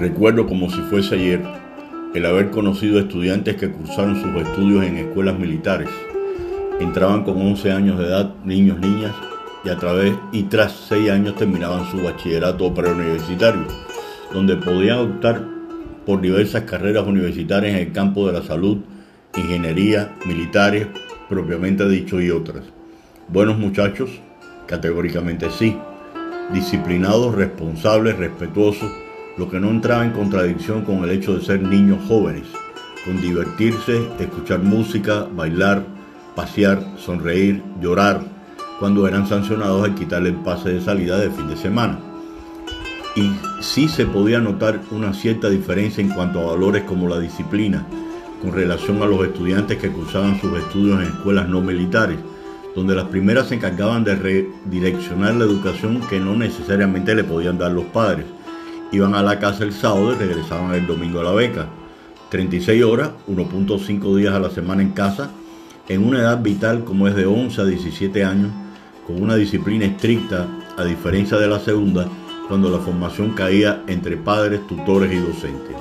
Recuerdo como si fuese ayer el haber conocido estudiantes que cursaron sus estudios en escuelas militares. Entraban con 11 años de edad, niños, niñas, y a través y tras 6 años terminaban su bachillerato preuniversitario, donde podían optar por diversas carreras universitarias en el campo de la salud, ingeniería, militares, propiamente dicho, y otras. Buenos muchachos, categóricamente sí. Disciplinados, responsables, respetuosos, lo que no entraba en contradicción con el hecho de ser niños jóvenes, con divertirse, escuchar música, bailar, pasear, sonreír, llorar, cuando eran sancionados al quitarle el pase de salida de fin de semana. Y sí se podía notar una cierta diferencia en cuanto a valores como la disciplina, con relación a los estudiantes que cursaban sus estudios en escuelas no militares, donde las primeras se encargaban de redireccionar la educación que no necesariamente le podían dar los padres Iban a la casa el sábado y regresaban el domingo a la beca. 36 horas, 1.5 días a la semana en casa, en una edad vital como es de 11 a 17 años, con una disciplina estricta, a diferencia de la segunda, cuando la formación caía entre padres, tutores y docentes.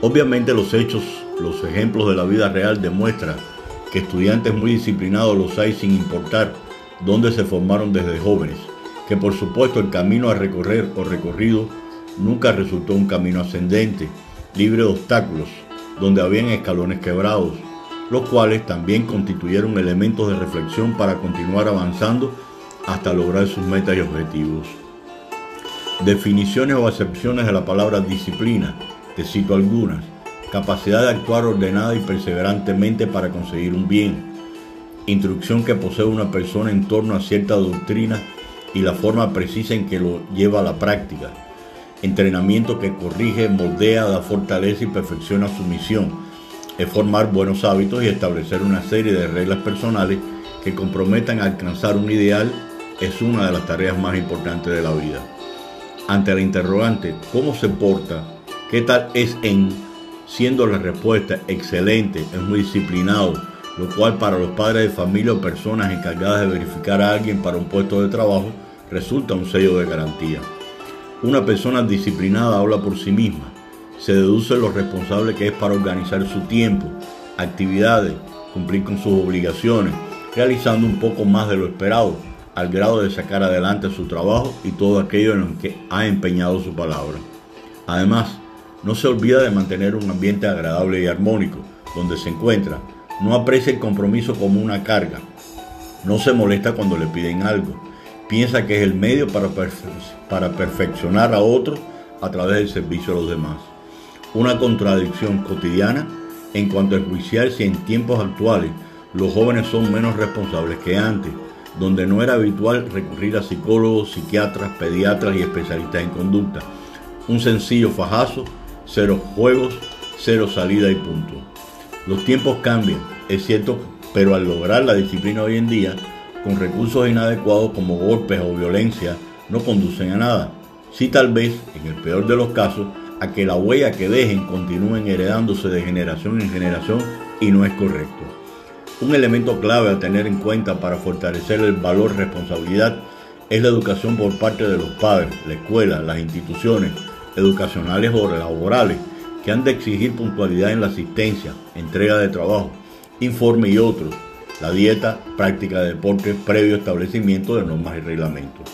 Obviamente los hechos, los ejemplos de la vida real demuestran que estudiantes muy disciplinados los hay sin importar dónde se formaron desde jóvenes, que por supuesto el camino a recorrer o recorrido nunca resultó un camino ascendente, libre de obstáculos, donde habían escalones quebrados, los cuales también constituyeron elementos de reflexión para continuar avanzando hasta lograr sus metas y objetivos. Definiciones o acepciones de la palabra disciplina, te cito algunas. Capacidad de actuar ordenada y perseverantemente para conseguir un bien. Instrucción que posee una persona en torno a cierta doctrina y la forma precisa en que lo lleva a la práctica entrenamiento que corrige, moldea, da fortaleza y perfecciona su misión. Es formar buenos hábitos y establecer una serie de reglas personales que comprometan a alcanzar un ideal es una de las tareas más importantes de la vida. Ante la interrogante, ¿cómo se porta? ¿Qué tal es en? Siendo la respuesta excelente, es muy disciplinado, lo cual para los padres de familia o personas encargadas de verificar a alguien para un puesto de trabajo resulta un sello de garantía. Una persona disciplinada habla por sí misma. Se deduce lo responsable que es para organizar su tiempo, actividades, cumplir con sus obligaciones, realizando un poco más de lo esperado, al grado de sacar adelante su trabajo y todo aquello en lo que ha empeñado su palabra. Además, no se olvida de mantener un ambiente agradable y armónico donde se encuentra. No aprecia el compromiso como una carga. No se molesta cuando le piden algo piensa que es el medio para, para perfeccionar a otros a través del servicio a los demás. Una contradicción cotidiana en cuanto a enjuiciar si en tiempos actuales los jóvenes son menos responsables que antes, donde no era habitual recurrir a psicólogos, psiquiatras, pediatras y especialistas en conducta. Un sencillo fajazo, cero juegos, cero salida y punto. Los tiempos cambian, es cierto, pero al lograr la disciplina hoy en día, con recursos inadecuados como golpes o violencia no conducen a nada. Sí tal vez, en el peor de los casos, a que la huella que dejen continúen heredándose de generación en generación y no es correcto. Un elemento clave a tener en cuenta para fortalecer el valor responsabilidad es la educación por parte de los padres, la escuela, las instituciones educacionales o laborales, que han de exigir puntualidad en la asistencia, entrega de trabajo, informe y otros, la dieta, práctica de deporte, previo establecimiento de normas y reglamentos.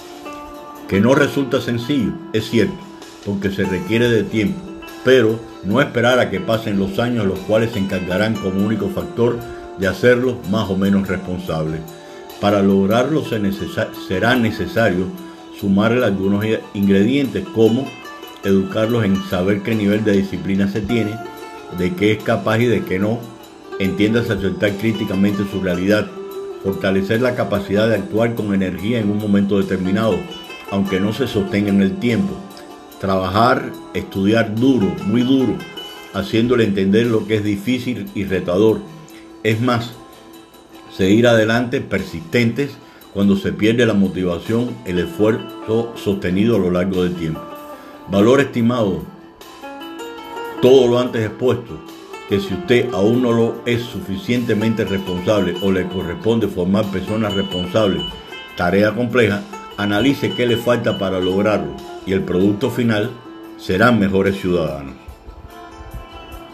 Que no resulta sencillo, es cierto, porque se requiere de tiempo, pero no esperar a que pasen los años los cuales se encargarán como único factor de hacerlos más o menos responsables. Para lograrlo será necesario sumarle algunos ingredientes como educarlos en saber qué nivel de disciplina se tiene, de qué es capaz y de qué no, Entiendas aceptar críticamente su realidad, fortalecer la capacidad de actuar con energía en un momento determinado, aunque no se sostenga en el tiempo. Trabajar, estudiar duro, muy duro, haciéndole entender lo que es difícil y retador. Es más, seguir adelante persistentes cuando se pierde la motivación, el esfuerzo sostenido a lo largo del tiempo. Valor estimado, todo lo antes expuesto que si usted aún no lo es suficientemente responsable o le corresponde formar personas responsables, tarea compleja, analice qué le falta para lograrlo y el producto final serán mejores ciudadanos.